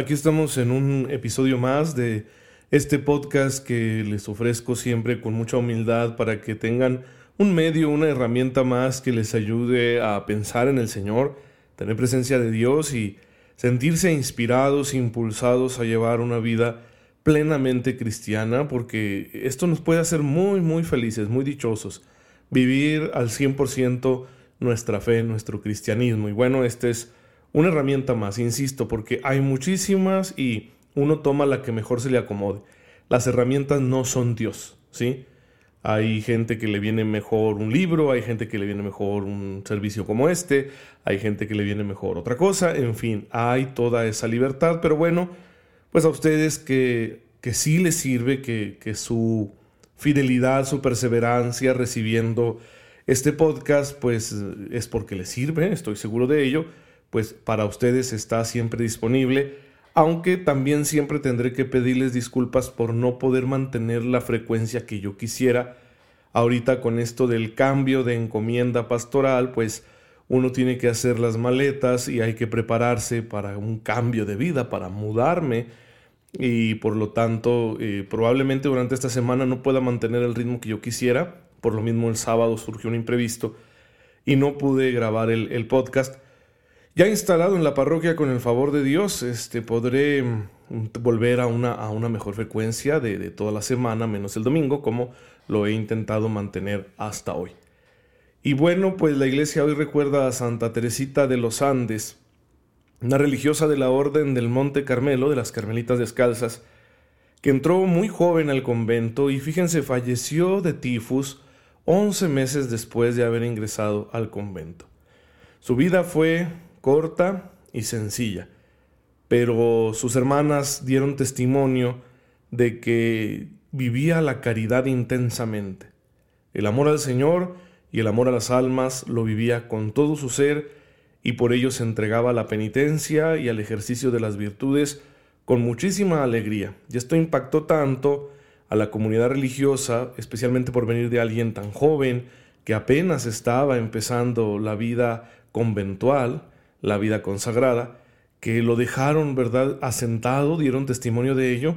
Aquí estamos en un episodio más de este podcast que les ofrezco siempre con mucha humildad para que tengan un medio, una herramienta más que les ayude a pensar en el Señor, tener presencia de Dios y sentirse inspirados, impulsados a llevar una vida plenamente cristiana, porque esto nos puede hacer muy, muy felices, muy dichosos, vivir al 100% nuestra fe, nuestro cristianismo. Y bueno, este es una herramienta más, insisto, porque hay muchísimas y uno toma la que mejor se le acomode. Las herramientas no son Dios, ¿sí? Hay gente que le viene mejor un libro, hay gente que le viene mejor un servicio como este, hay gente que le viene mejor otra cosa, en fin, hay toda esa libertad, pero bueno, pues a ustedes que, que sí les sirve, que, que su fidelidad, su perseverancia recibiendo este podcast, pues es porque les sirve, estoy seguro de ello pues para ustedes está siempre disponible, aunque también siempre tendré que pedirles disculpas por no poder mantener la frecuencia que yo quisiera. Ahorita con esto del cambio de encomienda pastoral, pues uno tiene que hacer las maletas y hay que prepararse para un cambio de vida, para mudarme y por lo tanto eh, probablemente durante esta semana no pueda mantener el ritmo que yo quisiera. Por lo mismo el sábado surgió un imprevisto y no pude grabar el, el podcast ya instalado en la parroquia con el favor de Dios, este, podré mm, volver a una, a una mejor frecuencia de, de toda la semana, menos el domingo, como lo he intentado mantener hasta hoy. Y bueno, pues la iglesia hoy recuerda a Santa Teresita de los Andes, una religiosa de la Orden del Monte Carmelo, de las Carmelitas Descalzas, que entró muy joven al convento y fíjense, falleció de tifus 11 meses después de haber ingresado al convento. Su vida fue corta y sencilla, pero sus hermanas dieron testimonio de que vivía la caridad intensamente. El amor al Señor y el amor a las almas lo vivía con todo su ser y por ello se entregaba a la penitencia y al ejercicio de las virtudes con muchísima alegría. Y esto impactó tanto a la comunidad religiosa, especialmente por venir de alguien tan joven que apenas estaba empezando la vida conventual, la vida consagrada, que lo dejaron, ¿verdad?, asentado, dieron testimonio de ello,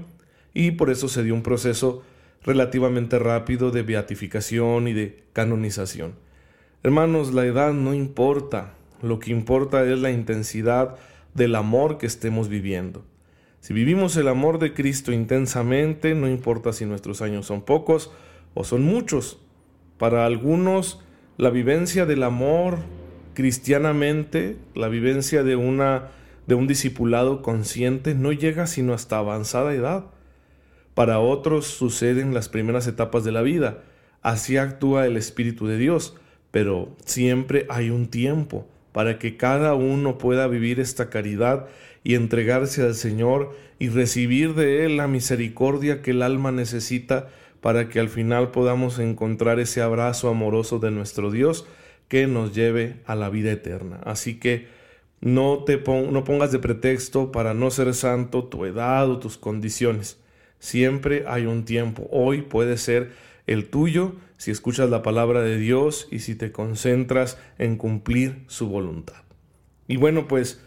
y por eso se dio un proceso relativamente rápido de beatificación y de canonización. Hermanos, la edad no importa, lo que importa es la intensidad del amor que estemos viviendo. Si vivimos el amor de Cristo intensamente, no importa si nuestros años son pocos o son muchos. Para algunos, la vivencia del amor cristianamente la vivencia de, una, de un discipulado consciente no llega sino hasta avanzada edad. Para otros suceden las primeras etapas de la vida. Así actúa el Espíritu de Dios, pero siempre hay un tiempo para que cada uno pueda vivir esta caridad y entregarse al Señor y recibir de Él la misericordia que el alma necesita para que al final podamos encontrar ese abrazo amoroso de nuestro Dios que nos lleve a la vida eterna. Así que no te no pongas de pretexto para no ser santo tu edad o tus condiciones. Siempre hay un tiempo. Hoy puede ser el tuyo si escuchas la palabra de Dios y si te concentras en cumplir su voluntad. Y bueno, pues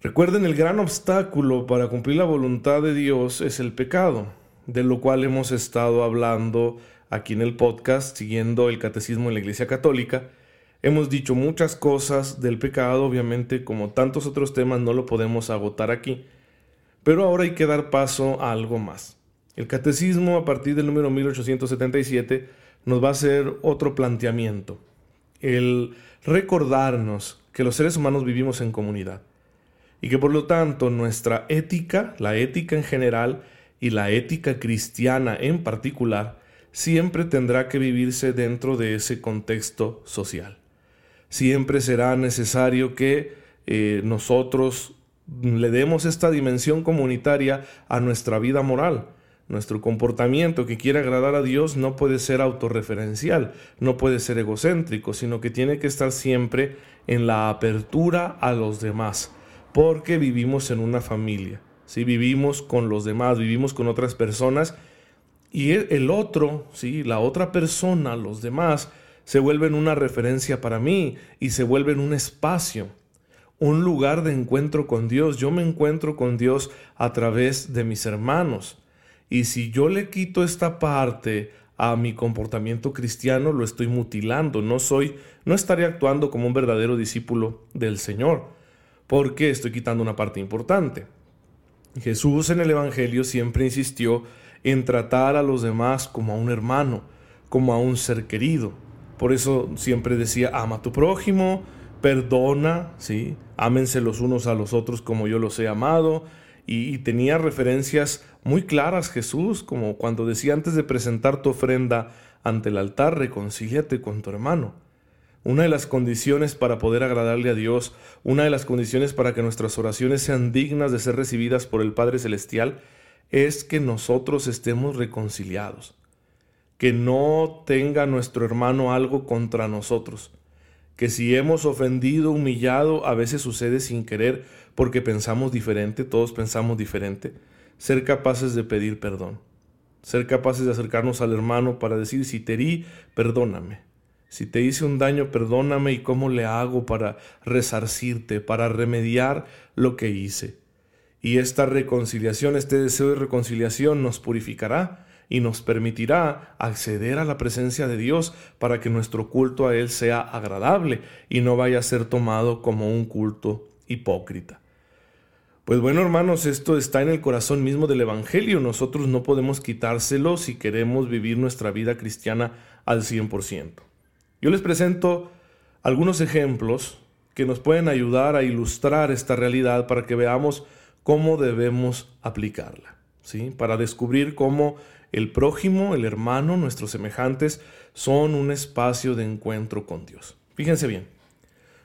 recuerden el gran obstáculo para cumplir la voluntad de Dios es el pecado, de lo cual hemos estado hablando aquí en el podcast siguiendo el catecismo de la Iglesia Católica Hemos dicho muchas cosas del pecado, obviamente como tantos otros temas no lo podemos agotar aquí, pero ahora hay que dar paso a algo más. El catecismo a partir del número 1877 nos va a hacer otro planteamiento, el recordarnos que los seres humanos vivimos en comunidad y que por lo tanto nuestra ética, la ética en general y la ética cristiana en particular, siempre tendrá que vivirse dentro de ese contexto social. Siempre será necesario que eh, nosotros le demos esta dimensión comunitaria a nuestra vida moral. Nuestro comportamiento que quiere agradar a Dios no puede ser autorreferencial, no puede ser egocéntrico, sino que tiene que estar siempre en la apertura a los demás, porque vivimos en una familia, ¿sí? vivimos con los demás, vivimos con otras personas y el otro, ¿sí? la otra persona, los demás, se vuelven una referencia para mí y se vuelven un espacio un lugar de encuentro con Dios. Yo me encuentro con Dios a través de mis hermanos. Y si yo le quito esta parte a mi comportamiento cristiano, lo estoy mutilando. No soy, no estaré actuando como un verdadero discípulo del Señor, porque estoy quitando una parte importante. Jesús en el Evangelio siempre insistió en tratar a los demás como a un hermano, como a un ser querido. Por eso siempre decía, ama a tu prójimo, perdona, ¿sí? Ámense los unos a los otros como yo los he amado. Y, tenía referencias muy claras Jesús, como cuando decía antes de presentar tu ofrenda ante el altar, reconcíliate con tu hermano. Una de las condiciones para poder agradarle a Dios, una de las condiciones para que nuestras oraciones sean dignas de ser recibidas por el Padre Celestial, es que nosotros estemos reconciliados, que no tenga nuestro hermano algo contra nosotros. Que si hemos ofendido, humillado, a veces sucede sin querer porque pensamos diferente, todos pensamos diferente, ser capaces de pedir perdón, ser capaces de acercarnos al hermano para decir, si te herí, perdóname, si te hice un daño, perdóname y cómo le hago para resarcirte, para remediar lo que hice. Y esta reconciliación, este deseo de reconciliación nos purificará y nos permitirá acceder a la presencia de Dios para que nuestro culto a Él sea agradable y no vaya a ser tomado como un culto hipócrita. Pues bueno, hermanos, esto está en el corazón mismo del Evangelio. Nosotros no podemos quitárselo si queremos vivir nuestra vida cristiana al 100%. Yo les presento algunos ejemplos que nos pueden ayudar a ilustrar esta realidad para que veamos cómo debemos aplicarla, ¿sí? Para descubrir cómo el prójimo, el hermano, nuestros semejantes, son un espacio de encuentro con Dios. Fíjense bien.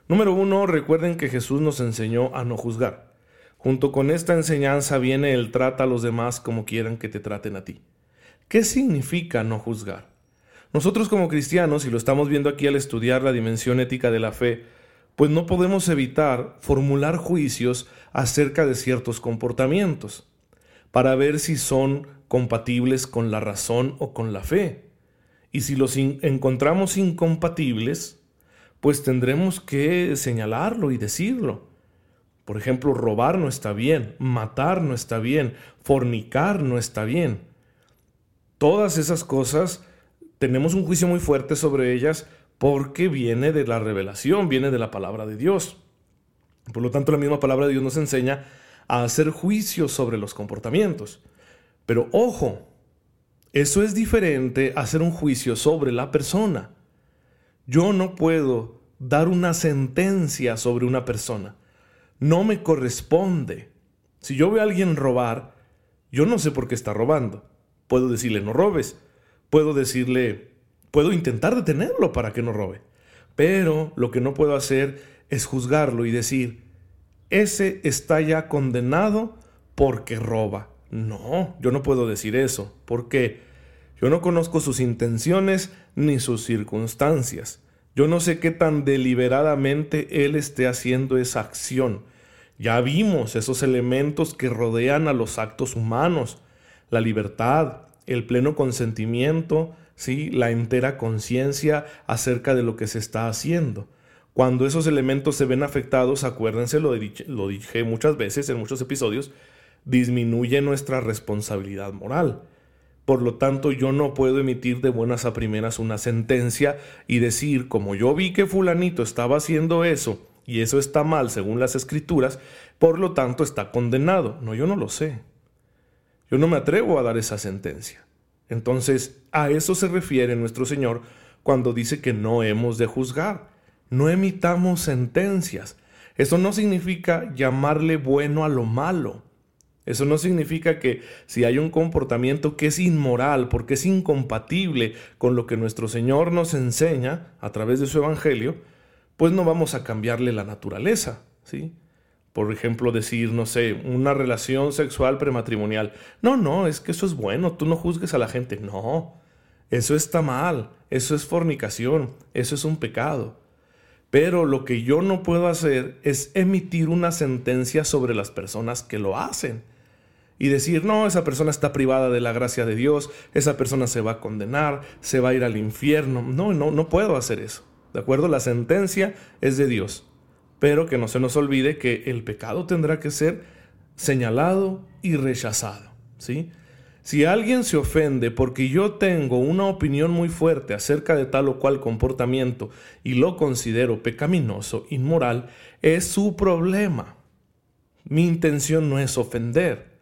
Número uno, recuerden que Jesús nos enseñó a no juzgar. Junto con esta enseñanza viene el trata a los demás como quieran que te traten a ti. ¿Qué significa no juzgar? Nosotros como cristianos, y lo estamos viendo aquí al estudiar la dimensión ética de la fe, pues no podemos evitar formular juicios acerca de ciertos comportamientos, para ver si son compatibles con la razón o con la fe. Y si los encontramos incompatibles, pues tendremos que señalarlo y decirlo. Por ejemplo, robar no está bien, matar no está bien, fornicar no está bien. Todas esas cosas tenemos un juicio muy fuerte sobre ellas porque viene de la revelación, viene de la palabra de Dios. Por lo tanto, la misma palabra de Dios nos enseña a hacer juicios sobre los comportamientos. Pero ojo, eso es diferente a hacer un juicio sobre la persona. Yo no puedo dar una sentencia sobre una persona. No me corresponde. Si yo veo a alguien robar, yo no sé por qué está robando. Puedo decirle no robes. Puedo decirle, puedo intentar detenerlo para que no robe. Pero lo que no puedo hacer es juzgarlo y decir, ese está ya condenado porque roba. No, yo no puedo decir eso, porque yo no conozco sus intenciones ni sus circunstancias. Yo no sé qué tan deliberadamente él esté haciendo esa acción. Ya vimos esos elementos que rodean a los actos humanos, la libertad, el pleno consentimiento, ¿sí? la entera conciencia acerca de lo que se está haciendo. Cuando esos elementos se ven afectados, acuérdense, lo, dije muchas veces en muchos episodios, disminuye nuestra responsabilidad moral. Por lo tanto, yo no puedo emitir de buenas a primeras una sentencia y decir, como yo vi que fulanito estaba haciendo eso y eso está mal según las escrituras, por lo tanto está condenado. No, yo no lo sé. Yo no me atrevo a dar esa sentencia. Entonces, a eso se refiere nuestro Señor cuando dice que no hemos de juzgar. No emitamos sentencias. Eso no significa llamarle bueno a lo malo. Eso no significa que si hay un comportamiento que es inmoral, porque es incompatible con lo que nuestro Señor nos enseña a través de su Evangelio, pues no vamos a cambiarle la naturaleza, ¿sí? Por ejemplo, decir, no sé, una relación sexual prematrimonial. No, no, es que eso es bueno, tú no juzgues a la gente. No, eso está mal, eso es fornicación, eso es un pecado. Pero lo que yo no puedo hacer es emitir una sentencia sobre las personas que lo hacen y decir, no, esa persona está privada de la gracia de Dios, esa persona se va a condenar, se va a ir al infierno. No, no, no puedo hacer eso. ¿De acuerdo? La sentencia es de Dios. Pero que no se nos olvide que el pecado tendrá que ser señalado y rechazado. ¿Sí? Si alguien se ofende porque yo tengo una opinión muy fuerte acerca de tal o cual comportamiento y lo considero pecaminoso, inmoral, es su problema. Mi intención no es ofender.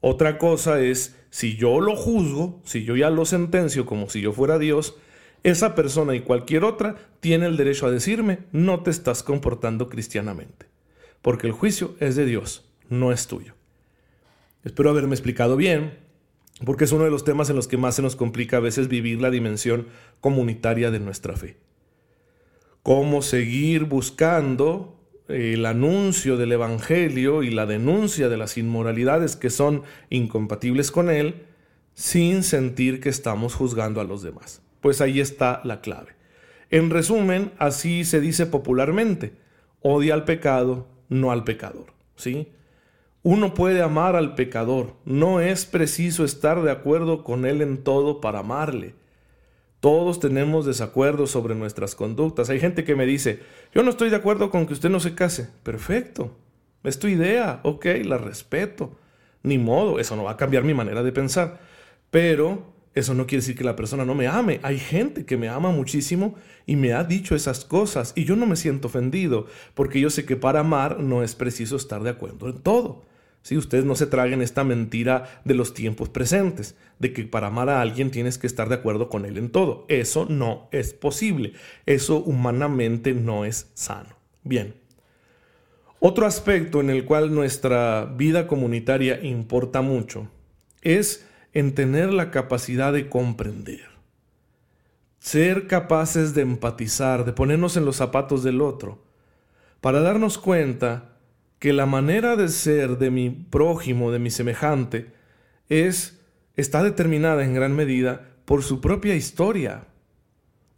Otra cosa es, si yo lo juzgo, si yo ya lo sentencio como si yo fuera Dios, esa persona y cualquier otra tiene el derecho a decirme, no te estás comportando cristianamente, porque el juicio es de Dios, no es tuyo. Espero haberme explicado bien, porque es uno de los temas en los que más se nos complica a veces vivir la dimensión comunitaria de nuestra fe. Cómo seguir buscando el anuncio del Evangelio y la denuncia de las inmoralidades que son incompatibles con él, sin sentir que estamos juzgando a los demás. Pues ahí está la clave. En resumen, así se dice popularmente, odia al pecado, no al pecador. ¿sí? Uno puede amar al pecador, no es preciso estar de acuerdo con él en todo para amarle. Todos tenemos desacuerdos sobre nuestras conductas. Hay gente que me dice, yo no estoy de acuerdo con que usted no se case. Perfecto. Es tu idea. Ok, la respeto. Ni modo, eso no va a cambiar mi manera de pensar. Pero eso no quiere decir que la persona no me ame. Hay gente que me ama muchísimo y me ha dicho esas cosas y yo no me siento ofendido porque yo sé que para amar no es preciso estar de acuerdo en todo. Si ustedes no se traguen esta mentira de los tiempos presentes, de que para amar a alguien tienes que estar de acuerdo con él en todo. Eso no es posible. Eso humanamente no es sano. Bien. Otro aspecto en el cual nuestra vida comunitaria importa mucho es en tener la capacidad de comprender. Ser capaces de empatizar, de ponernos en los zapatos del otro, para darnos cuenta que la manera de ser de mi prójimo, de mi semejante, es está determinada en gran medida por su propia historia.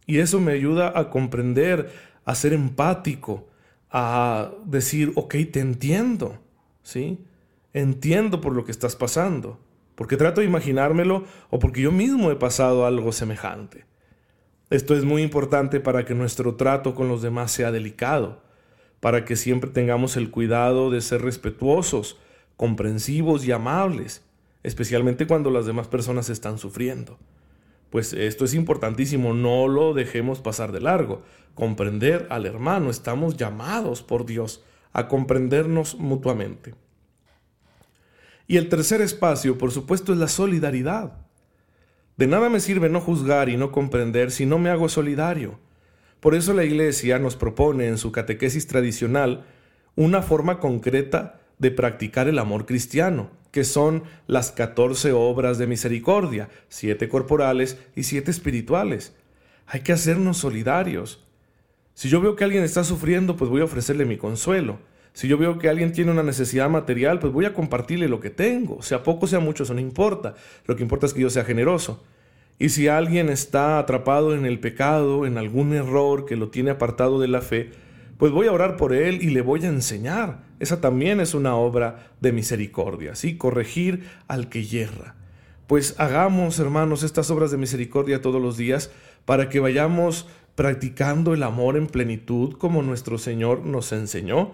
Y eso me ayuda a comprender, a ser empático, a decir, ok, te entiendo, ¿sí? Entiendo por lo que estás pasando, porque trato de imaginármelo o porque yo mismo he pasado algo semejante. Esto es muy importante para que nuestro trato con los demás sea delicado para que siempre tengamos el cuidado de ser respetuosos, comprensivos y amables, especialmente cuando las demás personas están sufriendo. Pues esto es importantísimo, no lo dejemos pasar de largo. Comprender al hermano, estamos llamados por Dios a comprendernos mutuamente. Y el tercer espacio, por supuesto, es la solidaridad. De nada me sirve no juzgar y no comprender si no me hago solidario. Por eso la Iglesia nos propone en su catequesis tradicional una forma concreta de practicar el amor cristiano, que son las 14 obras de misericordia, siete corporales y siete espirituales. Hay que hacernos solidarios. Si yo veo que alguien está sufriendo, pues voy a ofrecerle mi consuelo. Si yo veo que alguien tiene una necesidad material, pues voy a compartirle lo que tengo. Sea poco, sea mucho, eso no importa. Lo que importa es que yo sea generoso. Y si alguien está atrapado en el pecado, en algún error que lo tiene apartado de la fe, pues voy a orar por él y le voy a enseñar. Esa también es una obra de misericordia, ¿sí? Corregir al que yerra. Pues hagamos, hermanos, estas obras de misericordia todos los días para que vayamos practicando el amor en plenitud como nuestro Señor nos enseñó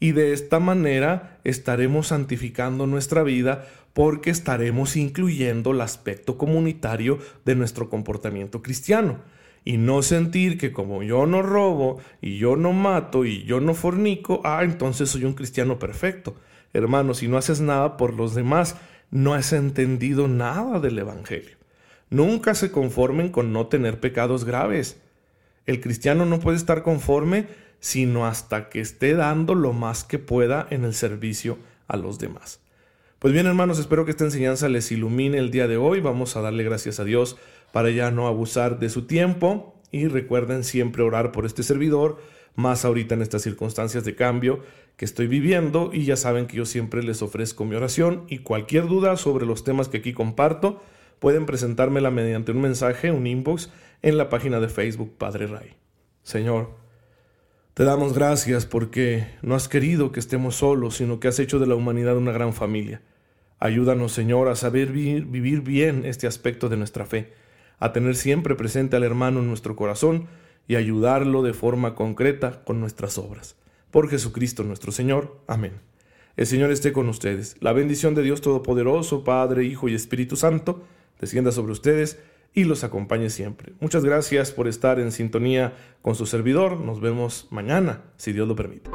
y de esta manera estaremos santificando nuestra vida porque estaremos incluyendo el aspecto comunitario de nuestro comportamiento cristiano. Y no sentir que como yo no robo y yo no mato y yo no fornico, ah, entonces soy un cristiano perfecto. Hermano, si no haces nada por los demás, no has entendido nada del Evangelio. Nunca se conformen con no tener pecados graves. El cristiano no puede estar conforme sino hasta que esté dando lo más que pueda en el servicio a los demás. Pues bien hermanos, espero que esta enseñanza les ilumine el día de hoy. Vamos a darle gracias a Dios para ya no abusar de su tiempo y recuerden siempre orar por este servidor, más ahorita en estas circunstancias de cambio que estoy viviendo y ya saben que yo siempre les ofrezco mi oración y cualquier duda sobre los temas que aquí comparto pueden presentármela mediante un mensaje, un inbox en la página de Facebook Padre Ray. Señor, te damos gracias porque no has querido que estemos solos, sino que has hecho de la humanidad una gran familia. Ayúdanos, Señor, a saber vivir, bien este aspecto de nuestra fe, a tener siempre presente al hermano en nuestro corazón y ayudarlo de forma concreta con nuestras obras. Por Jesucristo nuestro Señor. Amén. El Señor esté con ustedes. La bendición de Dios Todopoderoso, Padre, Hijo y Espíritu Santo, descienda sobre ustedes y los acompañe siempre. Muchas gracias por estar en sintonía con su servidor. Nos vemos mañana, si Dios lo permite.